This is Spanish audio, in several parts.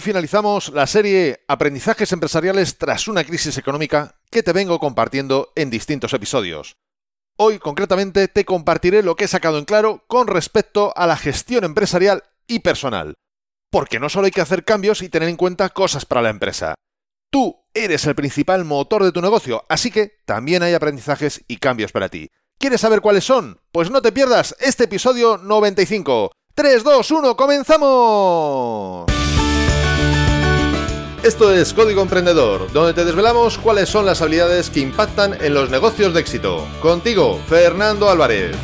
Finalizamos la serie Aprendizajes empresariales tras una crisis económica que te vengo compartiendo en distintos episodios. Hoy concretamente te compartiré lo que he sacado en claro con respecto a la gestión empresarial y personal. Porque no solo hay que hacer cambios y tener en cuenta cosas para la empresa. Tú eres el principal motor de tu negocio, así que también hay aprendizajes y cambios para ti. ¿Quieres saber cuáles son? Pues no te pierdas este episodio 95. 3, 2, 1, comenzamos. Esto es Código Emprendedor, donde te desvelamos cuáles son las habilidades que impactan en los negocios de éxito. Contigo, Fernando Álvarez.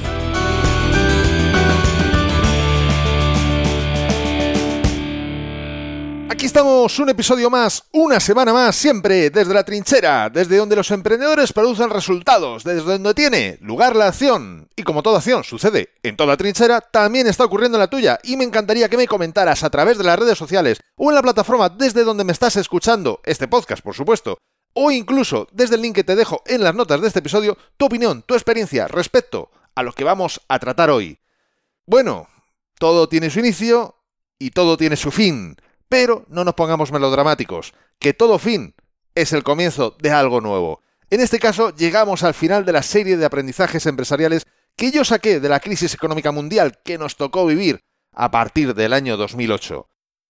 Aquí estamos, un episodio más, una semana más, siempre desde la trinchera, desde donde los emprendedores producen resultados, desde donde tiene lugar la acción. Y como toda acción sucede en toda trinchera, también está ocurriendo en la tuya. Y me encantaría que me comentaras a través de las redes sociales o en la plataforma desde donde me estás escuchando, este podcast, por supuesto, o incluso desde el link que te dejo en las notas de este episodio, tu opinión, tu experiencia respecto a lo que vamos a tratar hoy. Bueno, todo tiene su inicio y todo tiene su fin. Pero no nos pongamos melodramáticos, que todo fin es el comienzo de algo nuevo. En este caso, llegamos al final de la serie de aprendizajes empresariales que yo saqué de la crisis económica mundial que nos tocó vivir a partir del año 2008.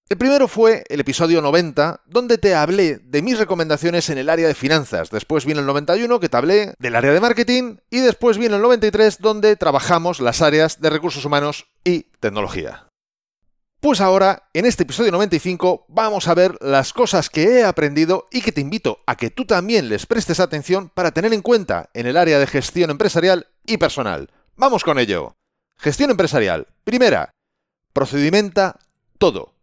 El primero fue el episodio 90, donde te hablé de mis recomendaciones en el área de finanzas. Después viene el 91, que te hablé del área de marketing. Y después viene el 93, donde trabajamos las áreas de recursos humanos y tecnología. Pues ahora, en este episodio 95, vamos a ver las cosas que he aprendido y que te invito a que tú también les prestes atención para tener en cuenta en el área de gestión empresarial y personal. Vamos con ello. Gestión empresarial. Primera, procedimenta todo.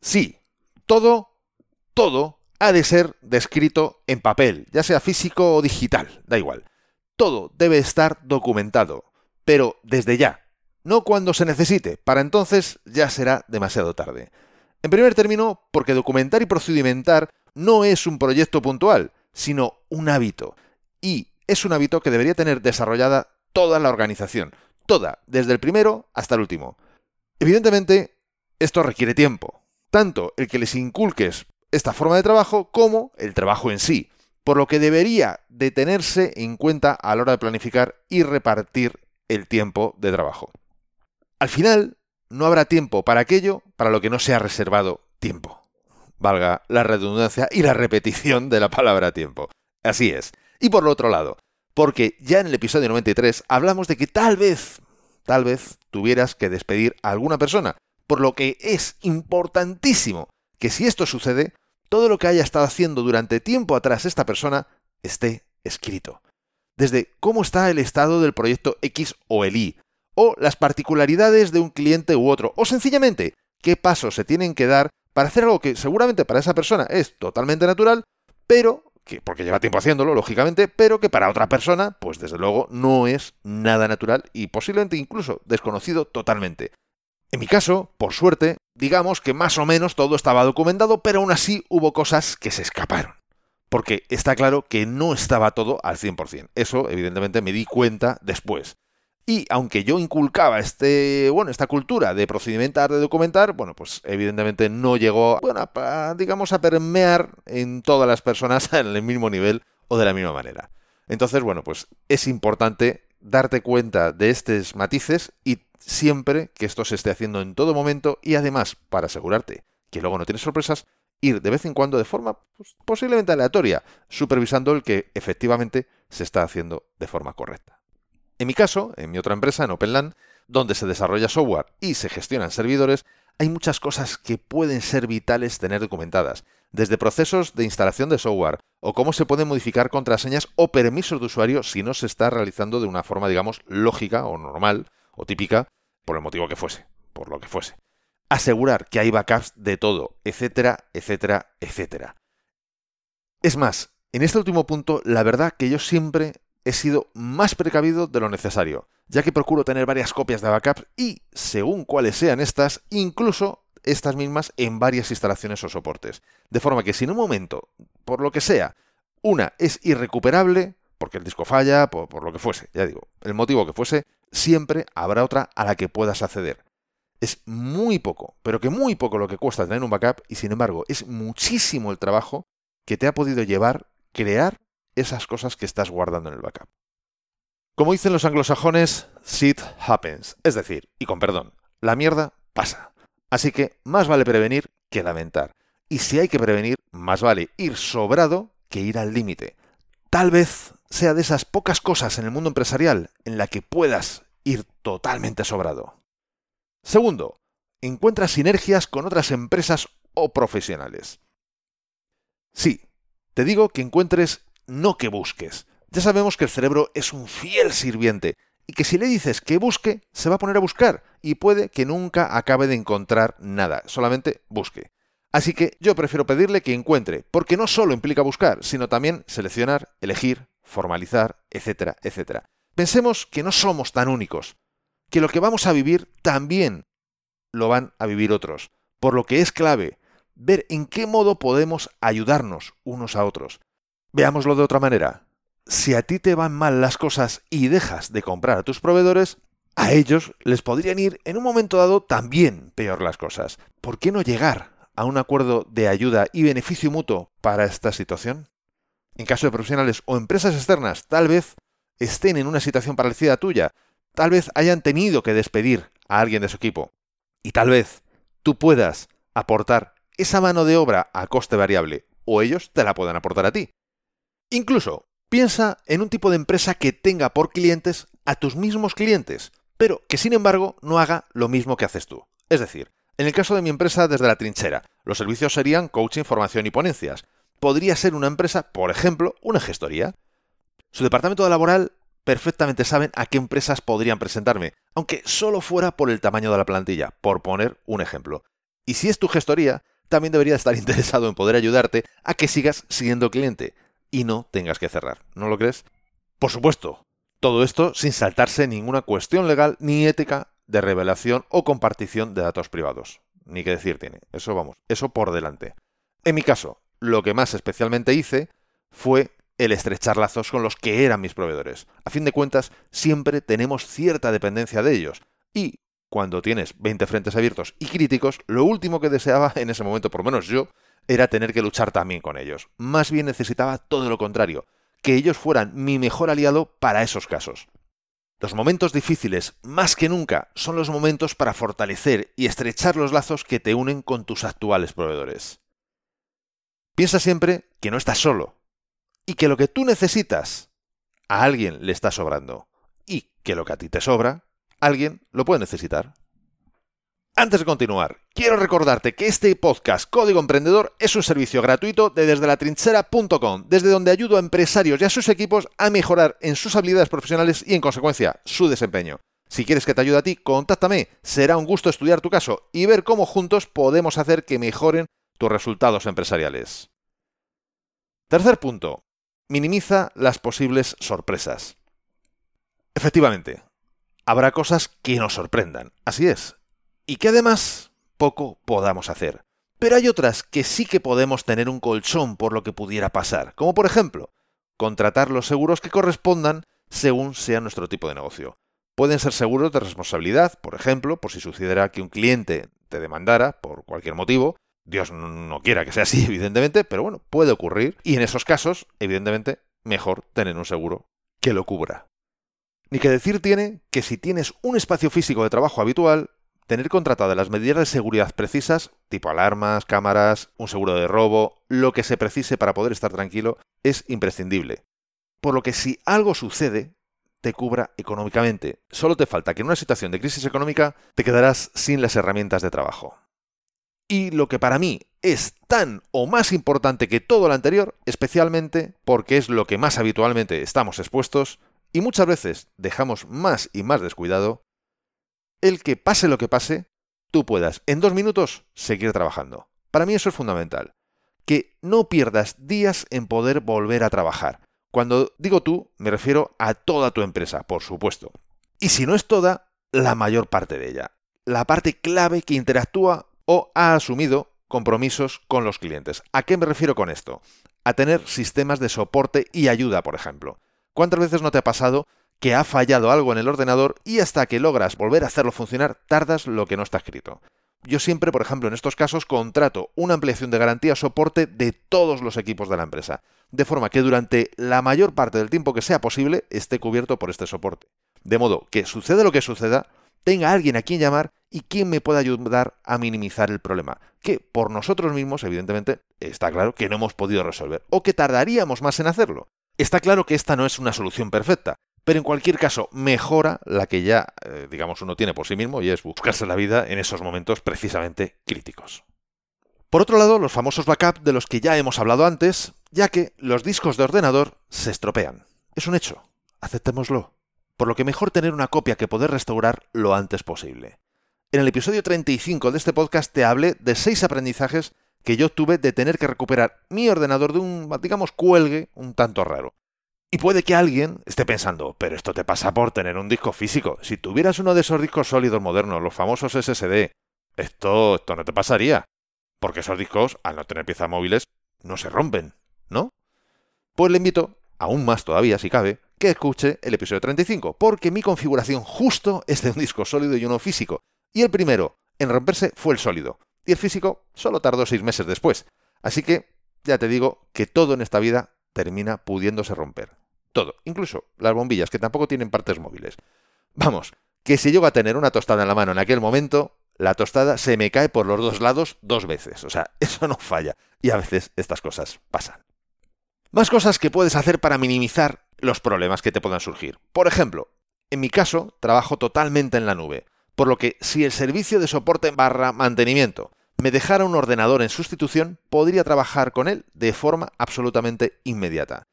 Sí, todo, todo ha de ser descrito en papel, ya sea físico o digital, da igual. Todo debe estar documentado, pero desde ya, no cuando se necesite, para entonces ya será demasiado tarde. En primer término, porque documentar y procedimentar no es un proyecto puntual, sino un hábito. Y es un hábito que debería tener desarrollada toda la organización, toda, desde el primero hasta el último. Evidentemente, esto requiere tiempo, tanto el que les inculques esta forma de trabajo como el trabajo en sí, por lo que debería de tenerse en cuenta a la hora de planificar y repartir el tiempo de trabajo. Al final, no habrá tiempo para aquello para lo que no se ha reservado tiempo. Valga la redundancia y la repetición de la palabra tiempo. Así es. Y por lo otro lado, porque ya en el episodio 93 hablamos de que tal vez, tal vez tuvieras que despedir a alguna persona, por lo que es importantísimo que si esto sucede, todo lo que haya estado haciendo durante tiempo atrás esta persona esté escrito. Desde cómo está el estado del proyecto X o el Y, o las particularidades de un cliente u otro, o sencillamente qué pasos se tienen que dar para hacer algo que seguramente para esa persona es totalmente natural, pero que porque lleva tiempo haciéndolo, lógicamente, pero que para otra persona, pues desde luego no es nada natural y posiblemente incluso desconocido totalmente. En mi caso, por suerte, digamos que más o menos todo estaba documentado, pero aún así hubo cosas que se escaparon. Porque está claro que no estaba todo al 100%. Eso, evidentemente, me di cuenta después. Y aunque yo inculcaba este, bueno, esta cultura de procedimentar, de documentar, bueno, pues evidentemente no llegó, bueno, a, digamos, a permear en todas las personas en el mismo nivel o de la misma manera. Entonces, bueno, pues es importante darte cuenta de estos matices y siempre que esto se esté haciendo en todo momento y además, para asegurarte que luego no tienes sorpresas, ir de vez en cuando de forma pues, posiblemente aleatoria, supervisando el que efectivamente se está haciendo de forma correcta. En mi caso, en mi otra empresa, en OpenLAN, donde se desarrolla software y se gestionan servidores, hay muchas cosas que pueden ser vitales tener documentadas, desde procesos de instalación de software, o cómo se pueden modificar contraseñas o permisos de usuario si no se está realizando de una forma, digamos, lógica o normal o típica, por el motivo que fuese, por lo que fuese. Asegurar que hay backups de todo, etcétera, etcétera, etcétera. Es más, en este último punto, la verdad que yo siempre he sido más precavido de lo necesario, ya que procuro tener varias copias de backup y, según cuáles sean estas, incluso estas mismas en varias instalaciones o soportes. De forma que si en un momento, por lo que sea, una es irrecuperable, porque el disco falla, por, por, lo que fuese, ya digo, el motivo que fuese, siempre habrá otra a la que puedas acceder. Es muy poco, pero que muy poco lo que cuesta tener un backup y sin embargo es muchísimo el trabajo que te ha podido llevar crear esas cosas que estás guardando en el backup. Como dicen los anglosajones, shit happens, es decir, y con perdón, la mierda pasa. Así que más vale prevenir que lamentar. Y si hay que prevenir, más vale ir sobrado que ir al límite. Tal vez sea de esas pocas cosas en el mundo empresarial en la que puedas ir totalmente sobrado. Segundo, encuentra sinergias con otras empresas o profesionales. Sí, te digo que encuentres, no que busques. Ya sabemos que el cerebro es un fiel sirviente y que si le dices que busque, se va a poner a buscar y puede que nunca acabe de encontrar nada, solamente busque. Así que yo prefiero pedirle que encuentre, porque no solo implica buscar, sino también seleccionar, elegir, formalizar, etcétera, etcétera. Pensemos que no somos tan únicos, que lo que vamos a vivir también lo van a vivir otros, por lo que es clave ver en qué modo podemos ayudarnos unos a otros. Veámoslo de otra manera. Si a ti te van mal las cosas y dejas de comprar a tus proveedores, a ellos les podrían ir en un momento dado también peor las cosas. ¿Por qué no llegar a un acuerdo de ayuda y beneficio mutuo para esta situación? En caso de profesionales o empresas externas, tal vez estén en una situación parecida a tuya, tal vez hayan tenido que despedir a alguien de su equipo, y tal vez tú puedas aportar esa mano de obra a coste variable, o ellos te la puedan aportar a ti. Incluso, piensa en un tipo de empresa que tenga por clientes a tus mismos clientes, pero que sin embargo no haga lo mismo que haces tú. Es decir, en el caso de mi empresa desde la trinchera, los servicios serían coaching, formación y ponencias. Podría ser una empresa, por ejemplo, una gestoría. Su departamento de laboral perfectamente saben a qué empresas podrían presentarme, aunque solo fuera por el tamaño de la plantilla, por poner un ejemplo. Y si es tu gestoría, también debería estar interesado en poder ayudarte a que sigas siendo cliente y no tengas que cerrar. ¿No lo crees? Por supuesto, todo esto sin saltarse ninguna cuestión legal ni ética de revelación o compartición de datos privados. Ni que decir tiene. Eso vamos, eso por delante. En mi caso, lo que más especialmente hice fue el estrechar lazos con los que eran mis proveedores. A fin de cuentas, siempre tenemos cierta dependencia de ellos. Y cuando tienes 20 frentes abiertos y críticos, lo último que deseaba en ese momento, por lo menos yo, era tener que luchar también con ellos. Más bien necesitaba todo lo contrario, que ellos fueran mi mejor aliado para esos casos. Los momentos difíciles, más que nunca, son los momentos para fortalecer y estrechar los lazos que te unen con tus actuales proveedores. Piensa siempre que no estás solo y que lo que tú necesitas a alguien le está sobrando y que lo que a ti te sobra, alguien lo puede necesitar. Antes de continuar, quiero recordarte que este podcast Código Emprendedor es un servicio gratuito de desde la trinchera.com, desde donde ayudo a empresarios y a sus equipos a mejorar en sus habilidades profesionales y en consecuencia su desempeño. Si quieres que te ayude a ti, contáctame. Será un gusto estudiar tu caso y ver cómo juntos podemos hacer que mejoren tus resultados empresariales. Tercer punto. Minimiza las posibles sorpresas. Efectivamente, habrá cosas que nos sorprendan. Así es, y que además poco podamos hacer. Pero hay otras que sí que podemos tener un colchón por lo que pudiera pasar, como por ejemplo, contratar los seguros que correspondan según sea nuestro tipo de negocio. Pueden ser seguros de responsabilidad, por ejemplo, por si sucediera que un cliente te demandara por cualquier motivo. Dios no quiera que sea así, evidentemente, pero bueno, puede ocurrir. Y en esos casos, evidentemente, mejor tener un seguro que lo cubra. Ni que decir tiene que si tienes un espacio físico de trabajo habitual, Tener contratadas las medidas de seguridad precisas, tipo alarmas, cámaras, un seguro de robo, lo que se precise para poder estar tranquilo, es imprescindible. Por lo que si algo sucede, te cubra económicamente. Solo te falta que en una situación de crisis económica te quedarás sin las herramientas de trabajo. Y lo que para mí es tan o más importante que todo lo anterior, especialmente porque es lo que más habitualmente estamos expuestos y muchas veces dejamos más y más descuidado, el que pase lo que pase, tú puedas en dos minutos seguir trabajando. Para mí eso es fundamental. Que no pierdas días en poder volver a trabajar. Cuando digo tú, me refiero a toda tu empresa, por supuesto. Y si no es toda, la mayor parte de ella. La parte clave que interactúa o ha asumido compromisos con los clientes. ¿A qué me refiero con esto? A tener sistemas de soporte y ayuda, por ejemplo. ¿Cuántas veces no te ha pasado que ha fallado algo en el ordenador y hasta que logras volver a hacerlo funcionar tardas lo que no está escrito. Yo siempre, por ejemplo, en estos casos contrato una ampliación de garantía soporte de todos los equipos de la empresa, de forma que durante la mayor parte del tiempo que sea posible esté cubierto por este soporte. De modo que suceda lo que suceda, tenga alguien a quien llamar y quien me pueda ayudar a minimizar el problema, que por nosotros mismos, evidentemente, está claro que no hemos podido resolver, o que tardaríamos más en hacerlo. Está claro que esta no es una solución perfecta, pero en cualquier caso mejora la que ya, eh, digamos, uno tiene por sí mismo y es buscarse la vida en esos momentos precisamente críticos. Por otro lado, los famosos backups de los que ya hemos hablado antes, ya que los discos de ordenador se estropean. Es un hecho, aceptémoslo. Por lo que mejor tener una copia que poder restaurar lo antes posible. En el episodio 35 de este podcast te hablé de seis aprendizajes que yo tuve de tener que recuperar mi ordenador de un, digamos, cuelgue un tanto raro. Y puede que alguien esté pensando, pero esto te pasa por tener un disco físico. Si tuvieras uno de esos discos sólidos modernos, los famosos SSD, esto, esto no te pasaría. Porque esos discos, al no tener piezas móviles, no se rompen, ¿no? Pues le invito, aún más todavía si cabe, que escuche el episodio 35, porque mi configuración justo es de un disco sólido y uno físico. Y el primero en romperse fue el sólido, y el físico solo tardó seis meses después. Así que ya te digo que todo en esta vida termina pudiéndose romper. Todo, incluso las bombillas, que tampoco tienen partes móviles. Vamos, que si llego a tener una tostada en la mano en aquel momento, la tostada se me cae por los dos lados dos veces. O sea, eso no falla. Y a veces estas cosas pasan. Más cosas que puedes hacer para minimizar los problemas que te puedan surgir. Por ejemplo, en mi caso, trabajo totalmente en la nube, por lo que si el servicio de soporte barra mantenimiento me dejara un ordenador en sustitución, podría trabajar con él de forma absolutamente inmediata.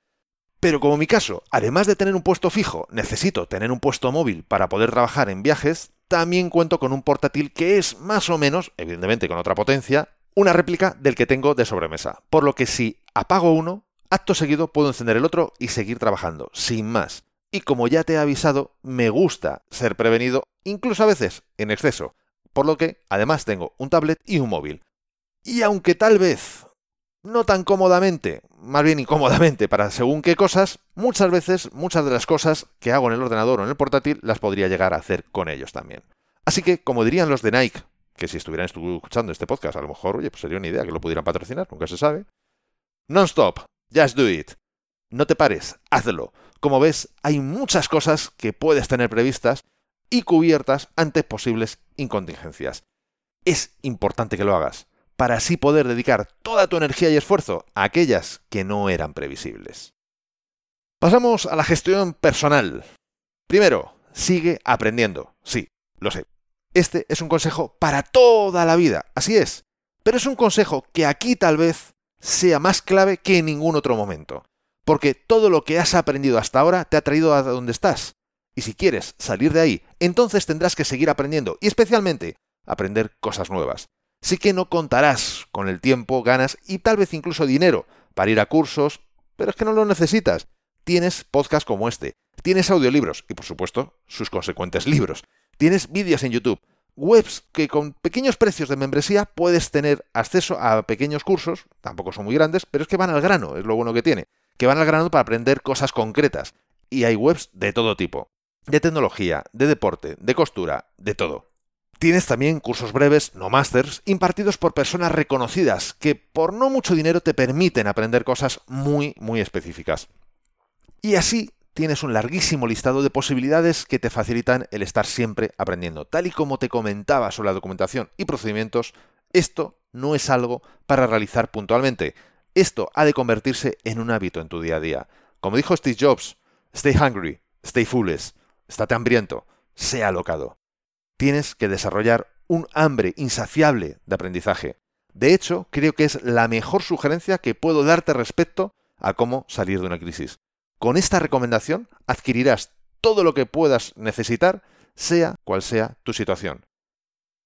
Pero como mi caso, además de tener un puesto fijo, necesito tener un puesto móvil para poder trabajar en viajes, también cuento con un portátil que es más o menos, evidentemente con otra potencia, una réplica del que tengo de sobremesa. Por lo que si apago uno, acto seguido puedo encender el otro y seguir trabajando, sin más. Y como ya te he avisado, me gusta ser prevenido, incluso a veces en exceso por lo que además tengo un tablet y un móvil. Y aunque tal vez no tan cómodamente, más bien incómodamente para según qué cosas, muchas veces muchas de las cosas que hago en el ordenador o en el portátil las podría llegar a hacer con ellos también. Así que, como dirían los de Nike, que si estuvieran escuchando este podcast, a lo mejor, oye, pues sería una idea que lo pudieran patrocinar, nunca se sabe. Non-stop, just do it. No te pares, hazlo. Como ves, hay muchas cosas que puedes tener previstas y cubiertas ante posibles incontingencias. Es importante que lo hagas, para así poder dedicar toda tu energía y esfuerzo a aquellas que no eran previsibles. Pasamos a la gestión personal. Primero, sigue aprendiendo. Sí, lo sé. Este es un consejo para toda la vida, así es. Pero es un consejo que aquí tal vez sea más clave que en ningún otro momento. Porque todo lo que has aprendido hasta ahora te ha traído a donde estás. Y si quieres salir de ahí, entonces tendrás que seguir aprendiendo y especialmente aprender cosas nuevas. Sí que no contarás con el tiempo, ganas y tal vez incluso dinero para ir a cursos, pero es que no lo necesitas. Tienes podcasts como este, tienes audiolibros y por supuesto sus consecuentes libros. Tienes vídeos en YouTube, webs que con pequeños precios de membresía puedes tener acceso a pequeños cursos, tampoco son muy grandes, pero es que van al grano, es lo bueno que tiene, que van al grano para aprender cosas concretas. Y hay webs de todo tipo de tecnología, de deporte, de costura, de todo. Tienes también cursos breves, no masters, impartidos por personas reconocidas que por no mucho dinero te permiten aprender cosas muy, muy específicas. Y así tienes un larguísimo listado de posibilidades que te facilitan el estar siempre aprendiendo. Tal y como te comentaba sobre la documentación y procedimientos, esto no es algo para realizar puntualmente. Esto ha de convertirse en un hábito en tu día a día. Como dijo Steve Jobs, stay hungry, stay foolish estate hambriento, sea alocado. Tienes que desarrollar un hambre insaciable de aprendizaje. De hecho, creo que es la mejor sugerencia que puedo darte respecto a cómo salir de una crisis. Con esta recomendación adquirirás todo lo que puedas necesitar, sea cual sea tu situación.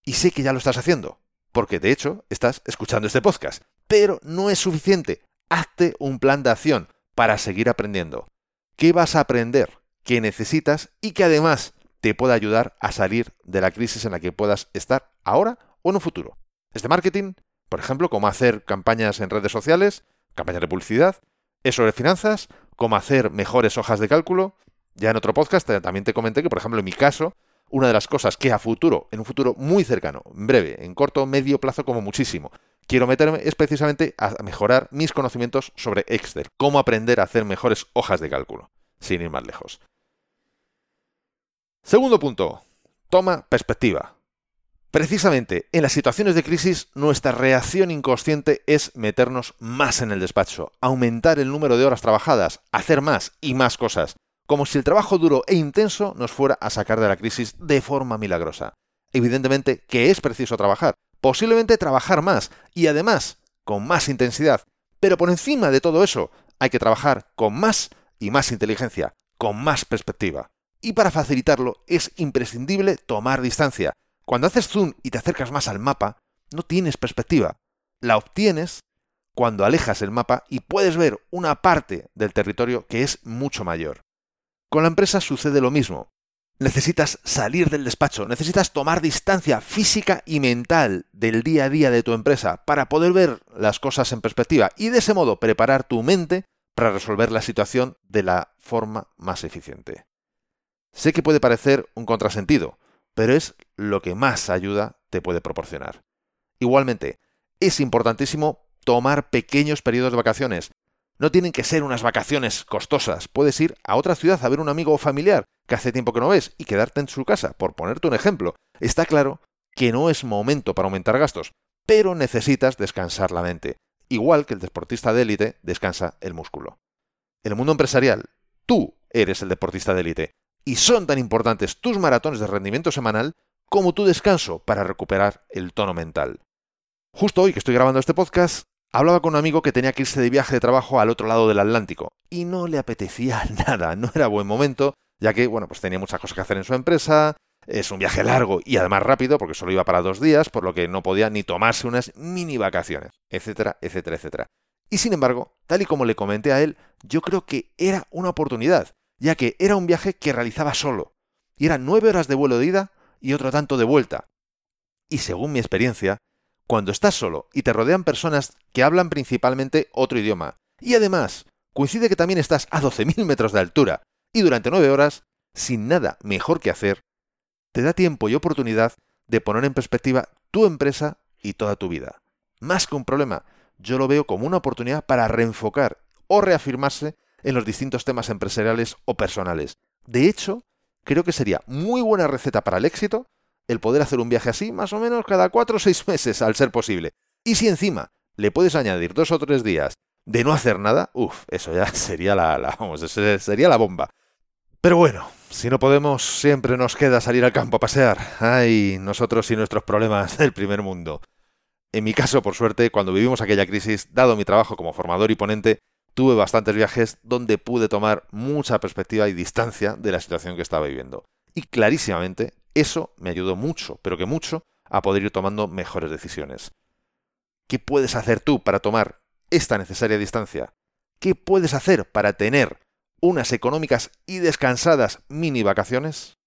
Y sé que ya lo estás haciendo, porque de hecho estás escuchando este podcast. Pero no es suficiente. Hazte un plan de acción para seguir aprendiendo. ¿Qué vas a aprender? que necesitas y que además te pueda ayudar a salir de la crisis en la que puedas estar ahora o en un futuro. Es de marketing, por ejemplo, cómo hacer campañas en redes sociales, campañas de publicidad, es sobre finanzas, cómo hacer mejores hojas de cálculo, Ya en otro podcast también te comenté que, por ejemplo, en mi caso, una de las cosas que a futuro, en un futuro muy cercano, en breve, en corto medio plazo como muchísimo, quiero meterme es precisamente a mejorar mis conocimientos sobre Excel, cómo aprender a hacer mejores hojas de cálculo, sin ir más lejos. Segundo punto, toma perspectiva. Precisamente en las situaciones de crisis, nuestra reacción inconsciente es meternos más en el despacho, aumentar el número de horas trabajadas, hacer más y más cosas, como si el trabajo duro e intenso nos fuera a sacar de la crisis de forma milagrosa. Evidentemente que es preciso trabajar, posiblemente trabajar más y además con más intensidad, pero por encima de todo eso hay que trabajar con más y más inteligencia, con más perspectiva. Y para facilitarlo es imprescindible tomar distancia. Cuando haces zoom y te acercas más al mapa, no tienes perspectiva. La obtienes cuando alejas el mapa y puedes ver una parte del territorio que es mucho mayor. Con la empresa sucede lo mismo. Necesitas salir del despacho, necesitas tomar distancia física y mental del día a día de tu empresa para poder ver las cosas en perspectiva y de ese modo preparar tu mente para resolver la situación de la forma más eficiente. Sé que puede parecer un contrasentido, pero es lo que más ayuda te puede proporcionar. Igualmente, es importantísimo tomar pequeños periodos de vacaciones, no tienen que ser unas vacaciones costosas. Puedes ir a otra ciudad a ver un amigo o familiar que hace tiempo que no ves y quedarte en su casa, por ponerte un ejemplo. Está claro que no es momento para aumentar gastos, pero necesitas descansar la mente, igual que el deportista de élite descansa el músculo. En el mundo empresarial, tú eres el deportista de élite, y son tan importantes tus maratones de rendimiento semanal como tu descanso para recuperar el tono mental. Justo hoy que estoy grabando este podcast, Hablaba con un amigo que tenía que irse de viaje de trabajo al otro lado del Atlántico y no le apetecía nada, no era buen momento, ya que, bueno, pues tenía muchas cosas que hacer en su empresa, es un viaje largo y además rápido, porque solo iba para dos días, por lo que no podía ni tomarse unas mini vacaciones, etcétera, etcétera, etcétera. Y sin embargo, tal y como le comenté a él, yo creo que era una oportunidad, ya que era un viaje que realizaba solo, y eran nueve horas de vuelo de ida y otro tanto de vuelta. Y según mi experiencia, cuando estás solo y te rodean personas que hablan principalmente otro idioma, y además coincide que también estás a 12.000 metros de altura y durante 9 horas, sin nada mejor que hacer, te da tiempo y oportunidad de poner en perspectiva tu empresa y toda tu vida. Más que un problema, yo lo veo como una oportunidad para reenfocar o reafirmarse en los distintos temas empresariales o personales. De hecho, creo que sería muy buena receta para el éxito el poder hacer un viaje así más o menos cada cuatro o seis meses al ser posible. Y si encima le puedes añadir dos o tres días de no hacer nada, uff, eso ya sería la, sería la bomba. Pero bueno, si no podemos, siempre nos queda salir al campo a pasear. Ay, nosotros y nuestros problemas del primer mundo. En mi caso, por suerte, cuando vivimos aquella crisis, dado mi trabajo como formador y ponente, tuve bastantes viajes donde pude tomar mucha perspectiva y distancia de la situación que estaba viviendo. Y clarísimamente eso me ayudó mucho, pero que mucho, a poder ir tomando mejores decisiones. ¿Qué puedes hacer tú para tomar esta necesaria distancia? ¿Qué puedes hacer para tener unas económicas y descansadas mini vacaciones?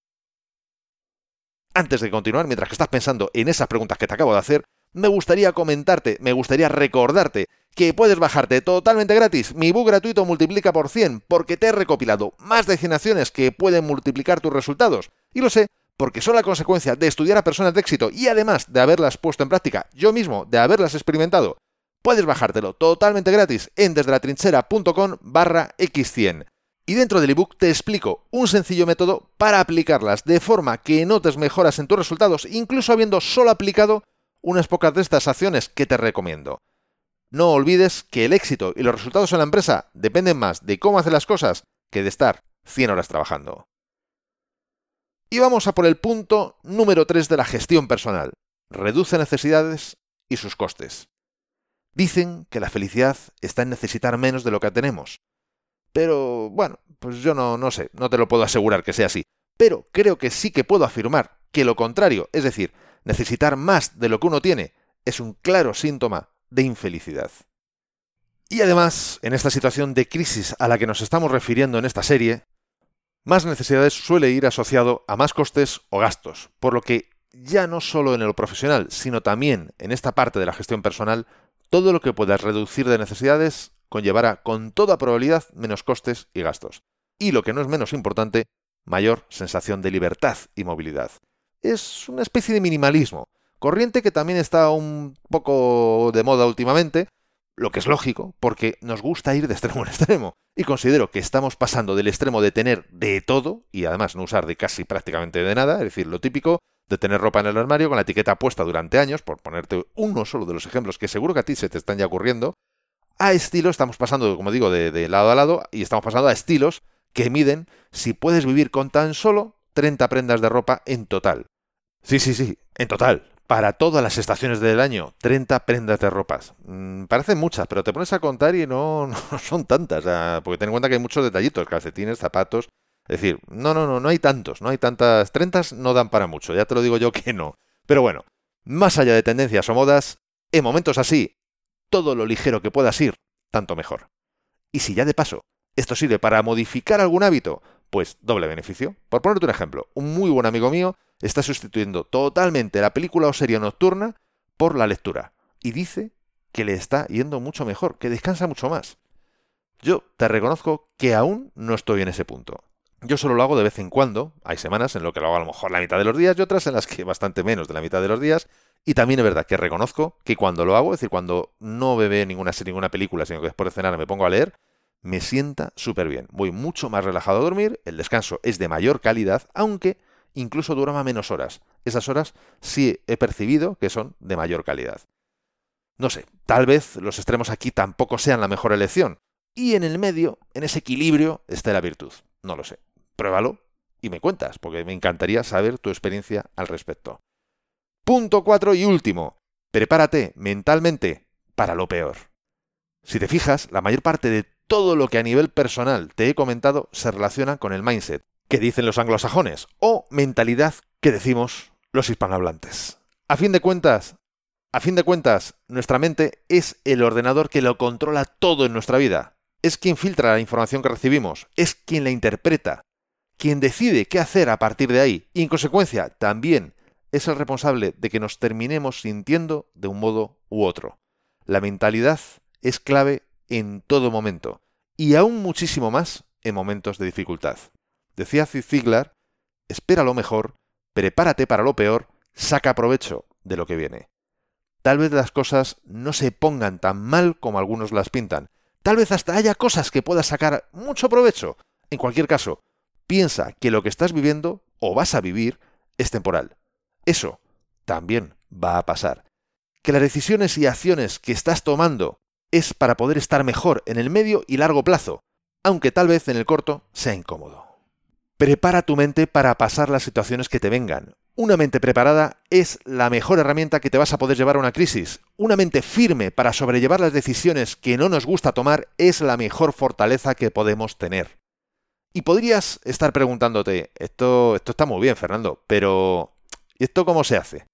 Antes de continuar, mientras que estás pensando en esas preguntas que te acabo de hacer, me gustaría comentarte, me gustaría recordarte que puedes bajarte totalmente gratis mi book gratuito multiplica por 100 porque te he recopilado más de 100 acciones que pueden multiplicar tus resultados. Y lo sé porque son la consecuencia de estudiar a personas de éxito y además de haberlas puesto en práctica yo mismo, de haberlas experimentado, puedes bajártelo totalmente gratis en desdelatrinchera.com barra x100. Y dentro del ebook te explico un sencillo método para aplicarlas de forma que notes mejoras en tus resultados, incluso habiendo solo aplicado unas pocas de estas acciones que te recomiendo. No olvides que el éxito y los resultados en la empresa dependen más de cómo hacer las cosas que de estar 100 horas trabajando. Y vamos a por el punto número 3 de la gestión personal. Reduce necesidades y sus costes. Dicen que la felicidad está en necesitar menos de lo que tenemos. Pero, bueno, pues yo no, no sé, no te lo puedo asegurar que sea así. Pero creo que sí que puedo afirmar que lo contrario, es decir, necesitar más de lo que uno tiene, es un claro síntoma de infelicidad. Y además, en esta situación de crisis a la que nos estamos refiriendo en esta serie, más necesidades suele ir asociado a más costes o gastos, por lo que ya no solo en lo profesional, sino también en esta parte de la gestión personal, todo lo que puedas reducir de necesidades conllevará con toda probabilidad menos costes y gastos. y, lo que no es menos importante, mayor sensación de libertad y movilidad. Es una especie de minimalismo, corriente que también está un poco de moda últimamente, lo que es lógico, porque nos gusta ir de extremo en extremo. Y considero que estamos pasando del extremo de tener de todo, y además no usar de casi prácticamente de nada, es decir, lo típico de tener ropa en el armario con la etiqueta puesta durante años, por ponerte uno solo de los ejemplos que seguro que a ti se te están ya ocurriendo, a estilos, estamos pasando, como digo, de, de lado a lado, y estamos pasando a estilos que miden si puedes vivir con tan solo 30 prendas de ropa en total. Sí, sí, sí, en total para todas las estaciones del año, 30 prendas de ropas. Mm, parecen muchas, pero te pones a contar y no, son tantas, porque ten en cuenta que hay muchos detallitos, calcetines, zapatos. Es decir, no, no, no, no hay tantos, no hay tantas. 30 no dan para mucho, ya te lo digo yo que no. Pero bueno, más allá de tendencias o modas, en momentos así, todo lo ligero que puedas ir, tanto mejor. Y si ya de paso, esto sirve para modificar algún hábito, pues doble beneficio. Por ponerte un ejemplo, un muy buen amigo mío está sustituyendo totalmente la película o serie nocturna por la lectura. Y dice que le está yendo mucho mejor, que descansa mucho más. Yo te reconozco que aún no estoy en ese punto. Yo solo lo hago de vez en cuando, hay semanas en lo que lo hago a lo mejor la mitad de los días y otras en las que bastante menos de la mitad de los días. Y también es verdad que reconozco que cuando lo hago, es decir, cuando no bebé ninguna serie, ninguna película, sino que después de cenar me pongo a leer, me sienta súper bien. Voy mucho más relajado a dormir, el descanso es de mayor calidad, aunque incluso duraba menos horas. Esas horas sí he percibido que son de mayor calidad. No sé, tal vez los extremos aquí tampoco sean la mejor elección. Y en el medio, en ese equilibrio, está la virtud. No lo sé. Pruébalo y me cuentas, porque me encantaría saber tu experiencia al respecto. Punto 4 y último. Prepárate mentalmente para lo peor. Si te fijas, la mayor parte de todo lo que a nivel personal te he comentado se relaciona con el mindset, que dicen los anglosajones, o mentalidad que decimos los hispanohablantes. A fin de cuentas, a fin de cuentas, nuestra mente es el ordenador que lo controla todo en nuestra vida. Es quien filtra la información que recibimos, es quien la interpreta, quien decide qué hacer a partir de ahí, y en consecuencia también es el responsable de que nos terminemos sintiendo de un modo u otro. La mentalidad es clave en todo momento, y aún muchísimo más en momentos de dificultad. Decía Ziegler, espera lo mejor, prepárate para lo peor, saca provecho de lo que viene. Tal vez las cosas no se pongan tan mal como algunos las pintan. Tal vez hasta haya cosas que puedas sacar mucho provecho. En cualquier caso, piensa que lo que estás viviendo o vas a vivir es temporal. Eso también va a pasar. Que las decisiones y acciones que estás tomando es para poder estar mejor en el medio y largo plazo, aunque tal vez en el corto sea incómodo. Prepara tu mente para pasar las situaciones que te vengan. Una mente preparada es la mejor herramienta que te vas a poder llevar a una crisis. Una mente firme para sobrellevar las decisiones que no nos gusta tomar es la mejor fortaleza que podemos tener. Y podrías estar preguntándote, esto, esto está muy bien, Fernando, pero ¿y esto cómo se hace?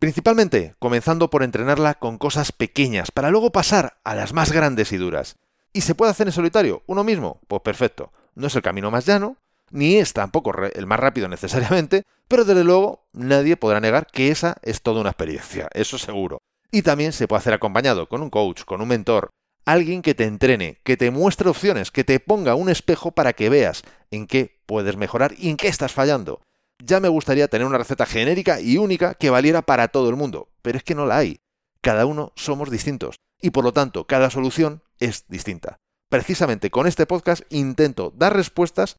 Principalmente comenzando por entrenarla con cosas pequeñas, para luego pasar a las más grandes y duras. ¿Y se puede hacer en solitario? ¿Uno mismo? Pues perfecto. No es el camino más llano, ni es tampoco el más rápido necesariamente, pero desde luego nadie podrá negar que esa es toda una experiencia, eso seguro. Y también se puede hacer acompañado con un coach, con un mentor, alguien que te entrene, que te muestre opciones, que te ponga un espejo para que veas en qué puedes mejorar y en qué estás fallando. Ya me gustaría tener una receta genérica y única que valiera para todo el mundo, pero es que no la hay. Cada uno somos distintos y por lo tanto cada solución es distinta. Precisamente con este podcast intento dar respuestas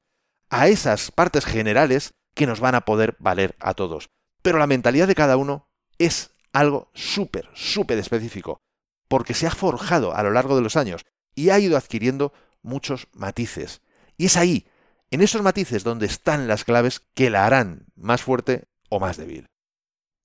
a esas partes generales que nos van a poder valer a todos. Pero la mentalidad de cada uno es algo súper, súper específico, porque se ha forjado a lo largo de los años y ha ido adquiriendo muchos matices. Y es ahí, en esos matices, donde están las claves que la harán más fuerte o más débil.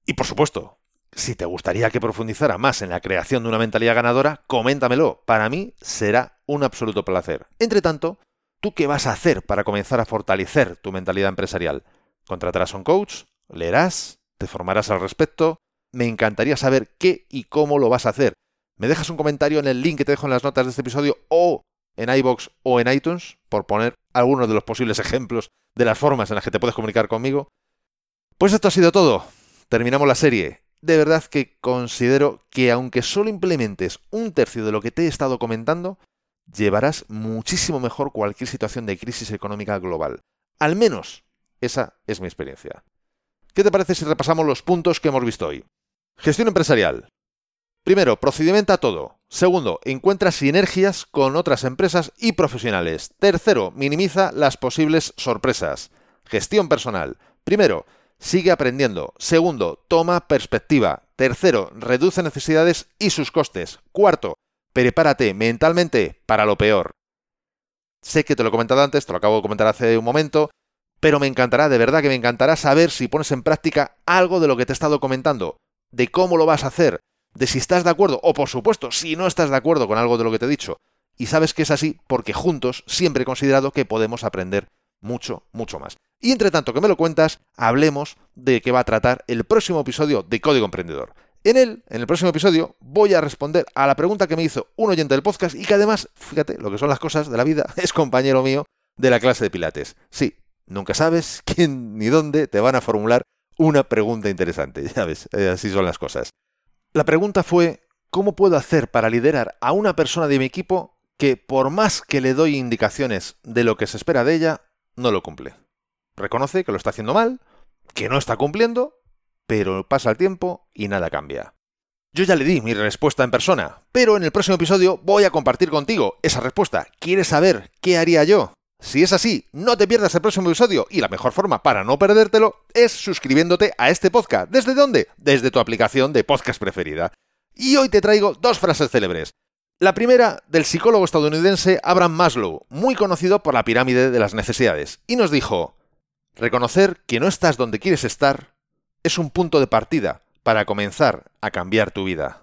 Y por supuesto, si te gustaría que profundizara más en la creación de una mentalidad ganadora, coméntamelo. Para mí será un absoluto placer. Entre tanto, ¿Tú qué vas a hacer para comenzar a fortalecer tu mentalidad empresarial? ¿Contratarás un coach? ¿Leerás? ¿Te formarás al respecto? Me encantaría saber qué y cómo lo vas a hacer. ¿Me dejas un comentario en el link que te dejo en las notas de este episodio o en iBox o en iTunes, por poner algunos de los posibles ejemplos de las formas en las que te puedes comunicar conmigo? Pues esto ha sido todo. Terminamos la serie. De verdad que considero que aunque solo implementes un tercio de lo que te he estado comentando, llevarás muchísimo mejor cualquier situación de crisis económica global. Al menos esa es mi experiencia. ¿Qué te parece si repasamos los puntos que hemos visto hoy? Gestión empresarial. Primero, procedimenta todo. Segundo, encuentra sinergias con otras empresas y profesionales. Tercero, minimiza las posibles sorpresas. Gestión personal. Primero, sigue aprendiendo. Segundo, toma perspectiva. Tercero, reduce necesidades y sus costes. Cuarto, prepárate mentalmente para lo peor. Sé que te lo he comentado antes, te lo acabo de comentar hace un momento, pero me encantará, de verdad que me encantará saber si pones en práctica algo de lo que te he estado comentando, de cómo lo vas a hacer, de si estás de acuerdo o por supuesto si no estás de acuerdo con algo de lo que te he dicho. Y sabes que es así porque juntos siempre he considerado que podemos aprender mucho, mucho más. Y entre tanto que me lo cuentas, hablemos de qué va a tratar el próximo episodio de Código Emprendedor. En él, en el próximo episodio, voy a responder a la pregunta que me hizo un oyente del podcast y que además, fíjate, lo que son las cosas de la vida, es compañero mío de la clase de Pilates. Sí, nunca sabes quién ni dónde te van a formular una pregunta interesante. Ya ves, eh, así son las cosas. La pregunta fue, ¿cómo puedo hacer para liderar a una persona de mi equipo que por más que le doy indicaciones de lo que se espera de ella, no lo cumple? Reconoce que lo está haciendo mal, que no está cumpliendo, pero pasa el tiempo y nada cambia. Yo ya le di mi respuesta en persona, pero en el próximo episodio voy a compartir contigo esa respuesta. ¿Quieres saber qué haría yo? Si es así, no te pierdas el próximo episodio y la mejor forma para no perdértelo es suscribiéndote a este podcast. ¿Desde dónde? Desde tu aplicación de podcast preferida. Y hoy te traigo dos frases célebres. La primera del psicólogo estadounidense Abraham Maslow, muy conocido por la pirámide de las necesidades, y nos dijo, reconocer que no estás donde quieres estar es un punto de partida para comenzar a cambiar tu vida.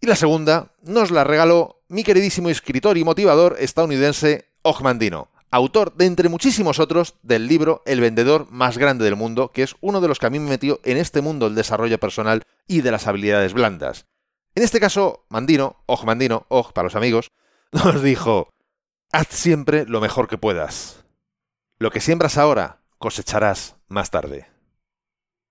Y la segunda nos la regaló mi queridísimo escritor y motivador estadounidense Mandino autor de entre muchísimos otros del libro El vendedor más grande del mundo, que es uno de los que a mí me metió en este mundo del desarrollo personal y de las habilidades blandas. En este caso, Mandino, Og Mandino, Og para los amigos, nos dijo, haz siempre lo mejor que puedas. Lo que siembras ahora, cosecharás más tarde.